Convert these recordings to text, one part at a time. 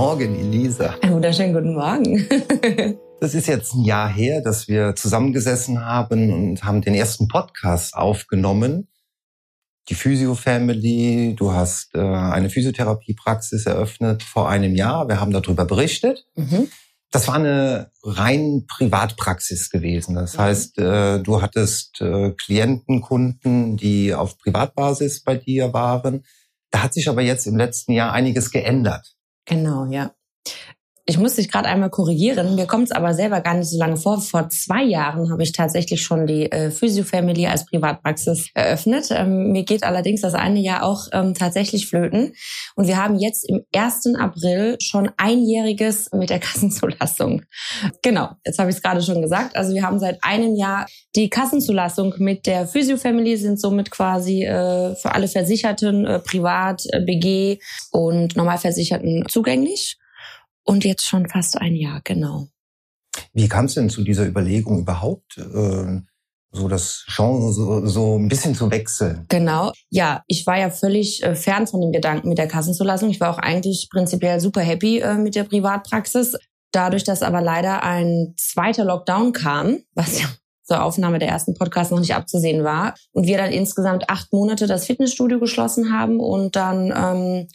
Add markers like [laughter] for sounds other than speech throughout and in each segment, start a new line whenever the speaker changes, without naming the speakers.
Morgen, Elisa.
Einen wunderschönen guten Morgen. [laughs]
Das ist jetzt ein Jahr her, dass wir zusammengesessen haben und haben den ersten Podcast aufgenommen. Die Physio Family, du hast äh, eine Physiotherapiepraxis eröffnet vor einem Jahr. Wir haben darüber berichtet. Mhm. Das war eine rein Privatpraxis gewesen. Das mhm. heißt, äh, du hattest äh, Klienten, Kunden, die auf Privatbasis bei dir waren. Da hat sich aber jetzt im letzten Jahr einiges geändert.
Genau, ja. Ich muss dich gerade einmal korrigieren. Mir kommt es aber selber gar nicht so lange vor. Vor zwei Jahren habe ich tatsächlich schon die äh, Physio Family als Privatpraxis eröffnet. Ähm, mir geht allerdings das eine Jahr auch ähm, tatsächlich flöten. Und wir haben jetzt im 1. April schon einjähriges mit der Kassenzulassung. Genau, jetzt habe ich es gerade schon gesagt. Also wir haben seit einem Jahr die Kassenzulassung mit der Physio Family, sind somit quasi äh, für alle Versicherten, äh, Privat, äh, BG und Normalversicherten zugänglich. Und jetzt schon fast ein Jahr, genau.
Wie kam es denn zu dieser Überlegung überhaupt, äh, so das Genre so, so ein bisschen zu wechseln?
Genau, ja, ich war ja völlig äh, fern von dem Gedanken mit der Kassenzulassung. Ich war auch eigentlich prinzipiell super happy äh, mit der Privatpraxis. Dadurch, dass aber leider ein zweiter Lockdown kam, was ja zur Aufnahme der ersten Podcast noch nicht abzusehen war, und wir dann insgesamt acht Monate das Fitnessstudio geschlossen haben und dann ähm,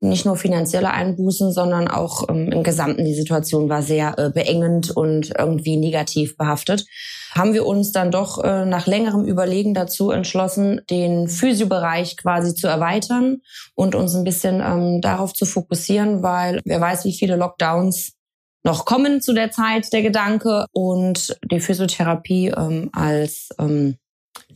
nicht nur finanzielle Einbußen, sondern auch ähm, im Gesamten die Situation war sehr äh, beengend und irgendwie negativ behaftet. Haben wir uns dann doch äh, nach längerem Überlegen dazu entschlossen, den Physiobereich quasi zu erweitern und uns ein bisschen ähm, darauf zu fokussieren, weil wer weiß, wie viele Lockdowns noch kommen zu der Zeit, der Gedanke und die Physiotherapie ähm, als ähm,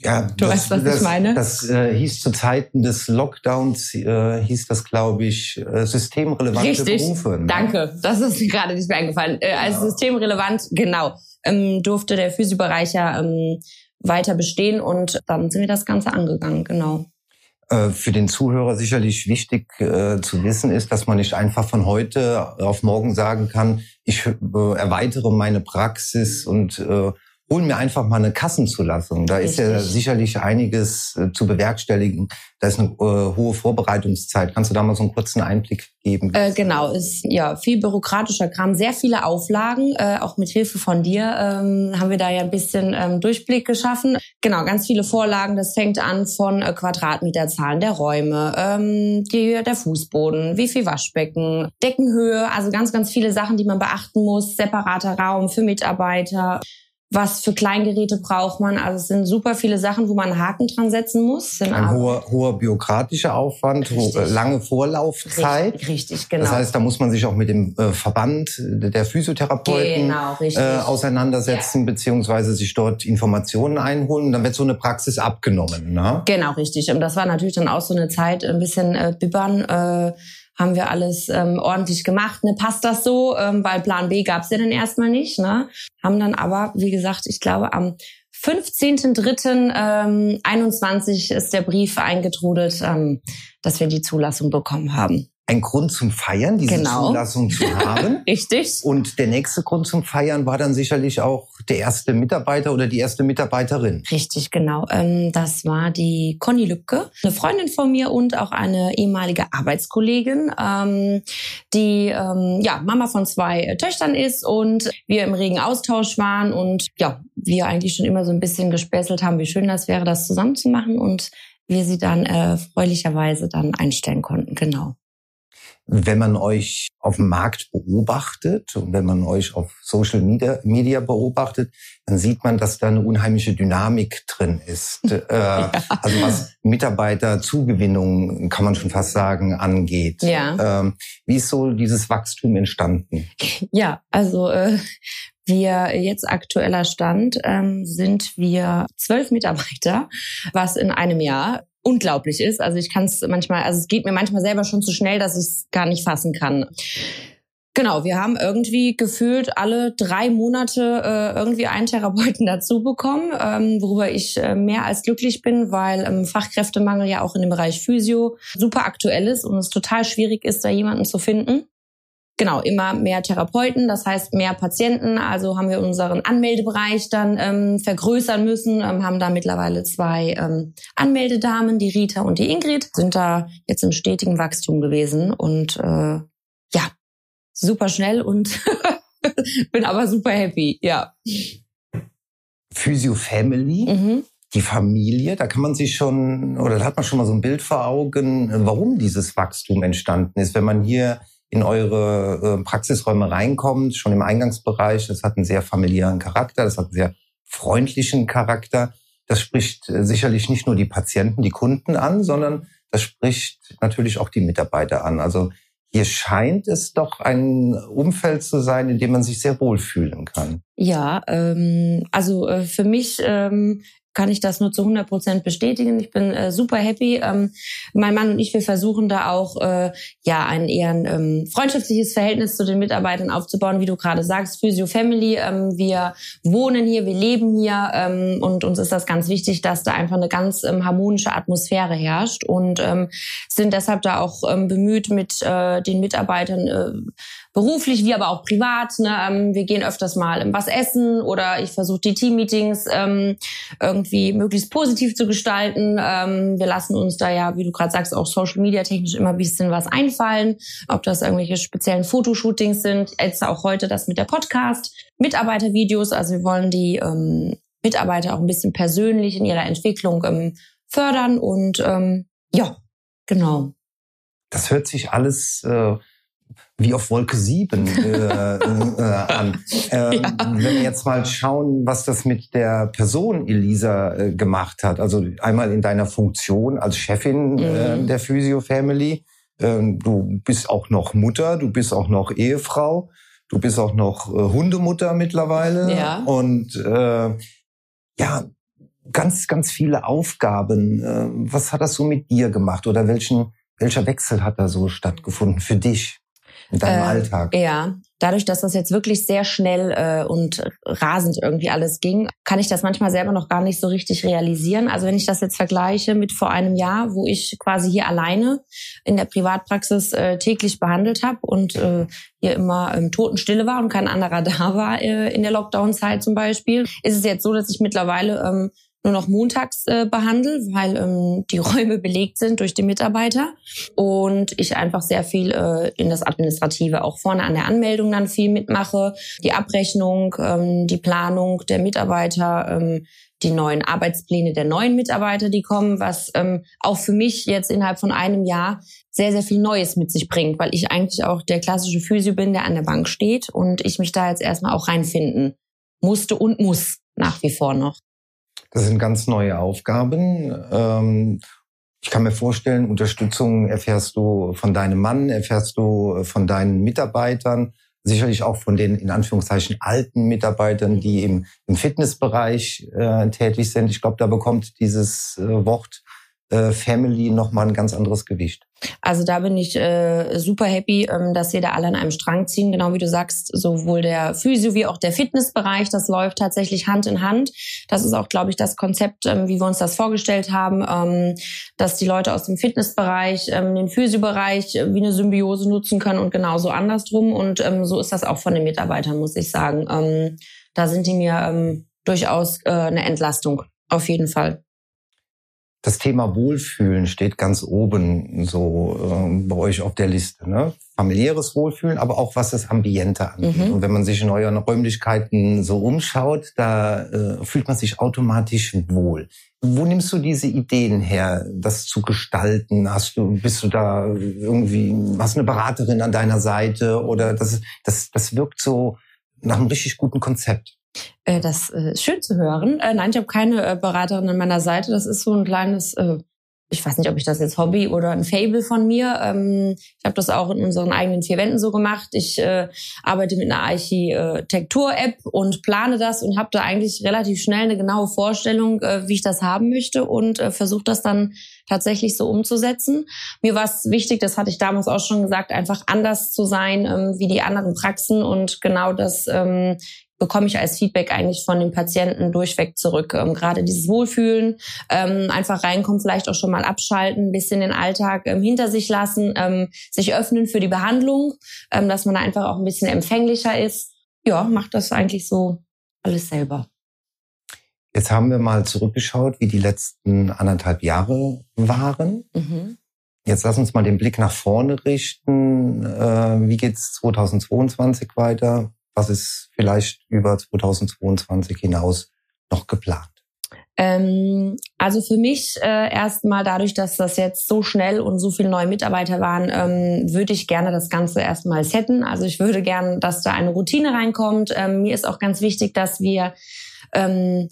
ja, du das, weißt, was das, ich meine. Das äh, hieß zu Zeiten des Lockdowns, äh, hieß das, glaube ich, äh, systemrelevante
Richtig.
Berufe.
Ne? Danke, das ist gerade nicht mehr eingefallen. Äh, als ja. systemrelevant, genau, ähm, durfte der Physiobereich ja ähm, weiter bestehen und dann sind wir das Ganze angegangen, genau.
Äh, für den Zuhörer sicherlich wichtig äh, zu wissen ist, dass man nicht einfach von heute auf morgen sagen kann, ich äh, erweitere meine Praxis und äh, hol mir einfach mal eine Kassenzulassung. Da Richtig. ist ja sicherlich einiges äh, zu bewerkstelligen. Da ist eine äh, hohe Vorbereitungszeit. Kannst du da mal so einen kurzen Einblick geben?
Äh, genau, ist ja viel bürokratischer Kram, sehr viele Auflagen. Äh, auch mit Hilfe von dir ähm, haben wir da ja ein bisschen ähm, Durchblick geschaffen. Genau, ganz viele Vorlagen. Das fängt an von äh, Quadratmeterzahlen der Räume, ähm, die, der Fußboden, wie viel Waschbecken, Deckenhöhe, also ganz, ganz viele Sachen, die man beachten muss. Separater Raum für Mitarbeiter was für Kleingeräte braucht man. Also es sind super viele Sachen, wo man einen Haken dran setzen muss.
Ein hoher, hoher bürokratischer Aufwand, ho lange Vorlaufzeit.
Richtig, richtig, genau.
Das heißt, da muss man sich auch mit dem äh, Verband der Physiotherapeuten genau, äh, auseinandersetzen, ja. beziehungsweise sich dort Informationen einholen. Und dann wird so eine Praxis abgenommen. Ne?
Genau, richtig. Und das war natürlich dann auch so eine Zeit, ein bisschen äh, bibbern. Äh, haben wir alles ähm, ordentlich gemacht. Ne, passt das so? Ähm, weil Plan B gab's ja dann erstmal nicht. Ne? Haben dann aber, wie gesagt, ich glaube am 15.03.21 ähm, ist der Brief eingetrudelt, ähm, dass wir die Zulassung bekommen haben
ein Grund zum Feiern, diese genau. Zulassung zu haben. [laughs]
Richtig.
Und der nächste Grund zum Feiern war dann sicherlich auch der erste Mitarbeiter oder die erste Mitarbeiterin.
Richtig, genau. Ähm, das war die Conny Lübke, eine Freundin von mir und auch eine ehemalige Arbeitskollegin, ähm, die ähm, ja Mama von zwei Töchtern ist und wir im regen Austausch waren und ja, wir eigentlich schon immer so ein bisschen gespäßelt haben, wie schön das wäre, das zusammen zu machen und wir sie dann äh, freulicherweise dann einstellen konnten. Genau.
Wenn man euch auf dem Markt beobachtet und wenn man euch auf Social Media, Media beobachtet, dann sieht man, dass da eine unheimliche Dynamik drin ist. [laughs] Äh, ja. Also was Mitarbeiterzugewinnung, kann man schon fast sagen, angeht. Ja. Ähm, wie ist so dieses Wachstum entstanden?
Ja, also äh, wir jetzt aktueller Stand ähm, sind wir zwölf Mitarbeiter, was in einem Jahr unglaublich ist. Also ich kann es manchmal, also es geht mir manchmal selber schon zu schnell, dass ich es gar nicht fassen kann. Genau, wir haben irgendwie gefühlt alle drei Monate äh, irgendwie einen Therapeuten [laughs] dazu bekommen, ähm, worüber ich äh, mehr als glücklich bin, weil ähm, Fachkräftemangel ja auch in dem Bereich Physio super aktuell ist und es total schwierig ist, da jemanden zu finden genau, immer mehr Therapeuten, das heißt mehr Patienten. Also haben wir unseren Anmeldebereich dann ähm, vergrößern müssen, ähm, haben da mittlerweile zwei ähm, Anmeldedamen, die Rita und die Ingrid, sind da jetzt im stetigen Wachstum gewesen. Und äh, ja, super schnell und [laughs] bin aber super happy, ja.
Physio Family, mhm. die Familie, da kann man sich schon, oder da hat man schon mal so ein Bild vor Augen, warum dieses Wachstum entstanden ist. Wenn man hier in eure äh, Praxisräume reinkommt, schon im Eingangsbereich, das hat einen sehr familiären Charakter, das hat einen sehr freundlichen Charakter. Das spricht äh, sicherlich nicht nur die Patienten, die Kunden an, sondern das spricht natürlich auch die Mitarbeiter an. Also hier scheint es doch ein Umfeld zu sein, in dem man sich sehr wohlfühlen kann.
Ja, ähm, also äh, für mich ähm, kann ich das nur zu 100 Prozent bestätigen. Ich bin äh, super happy. Ähm, mein Mann und ich, wir versuchen da auch äh, ja ein eher ein ähm, freundschaftliches Verhältnis zu den Mitarbeitern aufzubauen, wie du gerade sagst, Physio Family. Ähm, wir wohnen hier, wir leben hier ähm, und uns ist das ganz wichtig, dass da einfach eine ganz ähm, harmonische Atmosphäre herrscht und ähm, sind deshalb da auch ähm, bemüht, mit äh, den Mitarbeitern äh, beruflich wie aber auch privat. Ne? Ähm, wir gehen öfters mal was essen oder ich versuche die Teammeetings ähm, irgendwie möglichst positiv zu gestalten. Ähm, wir lassen uns da ja, wie du gerade sagst, auch Social Media technisch immer ein bisschen was einfallen. Ob das irgendwelche speziellen Fotoshootings sind, jetzt auch heute das mit der Podcast, Mitarbeitervideos. Also wir wollen die ähm, Mitarbeiter auch ein bisschen persönlich in ihrer Entwicklung ähm, fördern und ähm, ja, genau.
Das hört sich alles äh, wie auf Wolke 7 äh, äh, an. [laughs] Ähm, ja. Wenn wir jetzt mal schauen, was das mit der Person Elisa äh, gemacht hat, also einmal in deiner Funktion als Chefin äh, mhm. der Physio Family, ähm, du bist auch noch Mutter, du bist auch noch Ehefrau, du bist auch noch äh, Hundemutter mittlerweile
ja.
und äh, ja, ganz, ganz viele Aufgaben. Äh, was hat das so mit dir gemacht oder welchen, welcher Wechsel hat da so stattgefunden für dich? In deinem äh, Alltag?
Ja, dadurch, dass das jetzt wirklich sehr schnell äh, und rasend irgendwie alles ging, kann ich das manchmal selber noch gar nicht so richtig realisieren. Also wenn ich das jetzt vergleiche mit vor einem Jahr, wo ich quasi hier alleine in der Privatpraxis äh, täglich behandelt habe und äh, hier immer ähm, Totenstille war und kein anderer [laughs] da war äh, in der Lockdown-Zeit zum Beispiel, ist es jetzt so, dass ich mittlerweile ähm, nur noch montags äh, behandle, weil ähm, die [laughs] Räume belegt sind durch die Mitarbeiter und ich einfach sehr viel äh, in das Administrative auch vorne an der Anmeldung dann viel mitmache, die Abrechnung, ähm, die Planung der Mitarbeiter, ähm, die neuen Arbeitspläne der neuen Mitarbeiter, die kommen, was ähm, auch für mich jetzt innerhalb von einem Jahr sehr, sehr viel Neues mit sich bringt, weil ich eigentlich auch der klassische Physio bin, der an der Bank steht und ich mich da jetzt erstmal auch reinfinden musste und muss nach wie vor noch.
Das sind ganz neue Aufgaben. Ähm, ich kann mir vorstellen, Unterstützung erfährst du von deinem Mann, erfährst du von deinen Mitarbeitern, sicherlich auch von den in Anführungszeichen alten Mitarbeitern, die im, Fitnessbereich äh, tätig sind. Ich glaube, da bekommt dieses äh, Wort äh, Family nochmal ein ganz anderes Gewicht.
Also da bin ich äh, super happy, ähm, dass wir da alle an einem Strang ziehen. Genau wie du sagst, sowohl der Physio wie auch der Fitnessbereich, das läuft tatsächlich Hand in Hand. Das ist auch, glaube ich, das Konzept, ähm, wie wir uns das vorgestellt haben, ähm, dass die Leute aus dem Fitnessbereich ähm, den Physiobereich äh, wie eine Symbiose nutzen können und genauso andersrum. Und ähm, so ist das auch von den Mitarbeitern, muss ich sagen. Ähm, da sind die mir ähm, durchaus äh, eine Entlastung, auf jeden Fall
das Thema Wohlfühlen steht ganz oben so äh, bei euch auf der Liste. Ne? Familiäres Wohlfühlen, aber auch was das Ambiente angeht. Mhm. Und wenn man sich in euren Räumlichkeiten so umschaut, da äh, fühlt man sich automatisch wohl. Wo nimmst du diese Ideen her, das zu gestalten? Hast du, bist du da irgendwie, hast eine Beraterin an deiner Seite oder das, das, das wirkt so nach einem richtig guten Konzept?
Äh, das äh, ist schön zu hören. Äh, nein, ich habe keine Beraterin an meiner Seite. Das ist so ein kleines, ich weiß nicht, ob ich das jetzt Hobby oder ein Fable von mir. Ähm, ich habe das auch in unseren eigenen vier Wänden so gemacht. Ich arbeite mit einer Architektur-App und plane das und habe da eigentlich relativ schnell eine genaue Vorstellung, wie ich das haben möchte und versuche das dann tatsächlich so umzusetzen. Mir war es wichtig, das hatte ich damals auch schon gesagt, einfach anders zu sein ähm, wie die anderen Praxen und genau das ähm, bekomme ich als Feedback eigentlich von den Patienten durchweg zurück. Ähm, gerade dieses Wohlfühlen, ähm, einfach reinkommen, vielleicht auch schon mal abschalten, ein bisschen den Alltag ähm, hinter sich lassen, ähm, sich öffnen für die Behandlung, ähm, dass man einfach auch ein bisschen empfänglicher ist. Ja, macht das eigentlich so alles selber.
Jetzt haben wir mal zurückgeschaut, wie die letzten anderthalb Jahre waren. Mhm. Jetzt lass uns mal den Blick nach vorne richten. Äh, wie geht's 2022 weiter? Was ist vielleicht über 2022 hinaus noch geplant?
Ähm, also für mich äh, erstmal dadurch, dass das jetzt so schnell und so viele neue Mitarbeiter waren, ähm, würde ich gerne das Ganze erstmal setten. Also ich würde gerne, dass da eine Routine reinkommt. Ähm, mir ist auch ganz wichtig, dass wir ähm,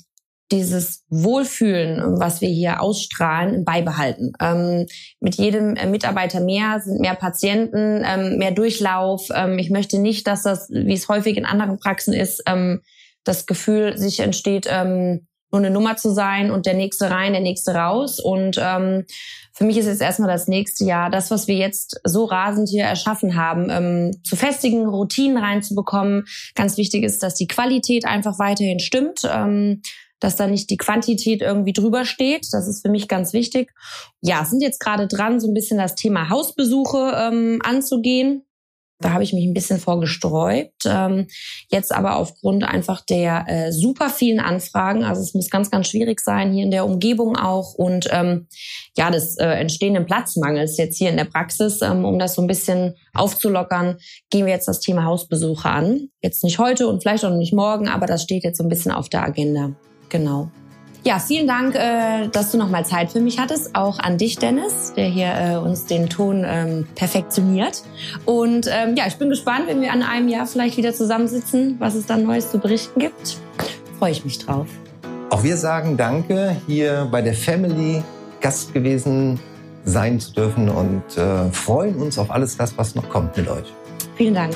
dieses Wohlfühlen, was wir hier ausstrahlen, beibehalten. Ähm, mit jedem äh, Mitarbeiter mehr sind mehr Patienten, ähm, mehr Durchlauf. Ähm, ich möchte nicht, dass das, wie es häufig in anderen Praxen ist, ähm, das Gefühl sich entsteht, ähm, nur eine Nummer zu sein und der nächste rein, der nächste raus. Und ähm, für mich ist jetzt erstmal das nächste Jahr, das, was wir jetzt so rasend hier erschaffen haben, ähm, zu festigen Routinen reinzubekommen. Ganz wichtig ist, dass die Qualität einfach weiterhin stimmt. Ähm, dass da nicht die Quantität irgendwie drüber steht. Das ist für mich ganz wichtig. Ja, sind jetzt gerade dran, so ein bisschen das Thema Hausbesuche ähm, anzugehen. Da habe ich mich ein bisschen vorgesträubt. Ähm, jetzt aber aufgrund einfach der äh, super vielen Anfragen, also es muss ganz, ganz schwierig sein hier in der Umgebung auch und ähm, ja, des äh, entstehenden Platzmangels jetzt hier in der Praxis, ähm, um das so ein bisschen aufzulockern, gehen wir jetzt das Thema Hausbesuche an. Jetzt nicht heute und vielleicht auch nicht morgen, aber das steht jetzt so ein bisschen auf der Agenda. Genau. Ja, vielen Dank, äh, dass du nochmal Zeit für mich hattest. Auch an dich, Dennis, der hier äh, uns den Ton ähm, perfektioniert. Und ähm, ja, ich bin gespannt, wenn wir an einem Jahr vielleicht wieder zusammensitzen, was es dann Neues zu berichten gibt. Freue ich mich drauf.
Auch wir sagen Danke, hier bei der Family Gast gewesen sein zu dürfen und äh, freuen uns auf alles das, was noch kommt mit euch.
Vielen Dank.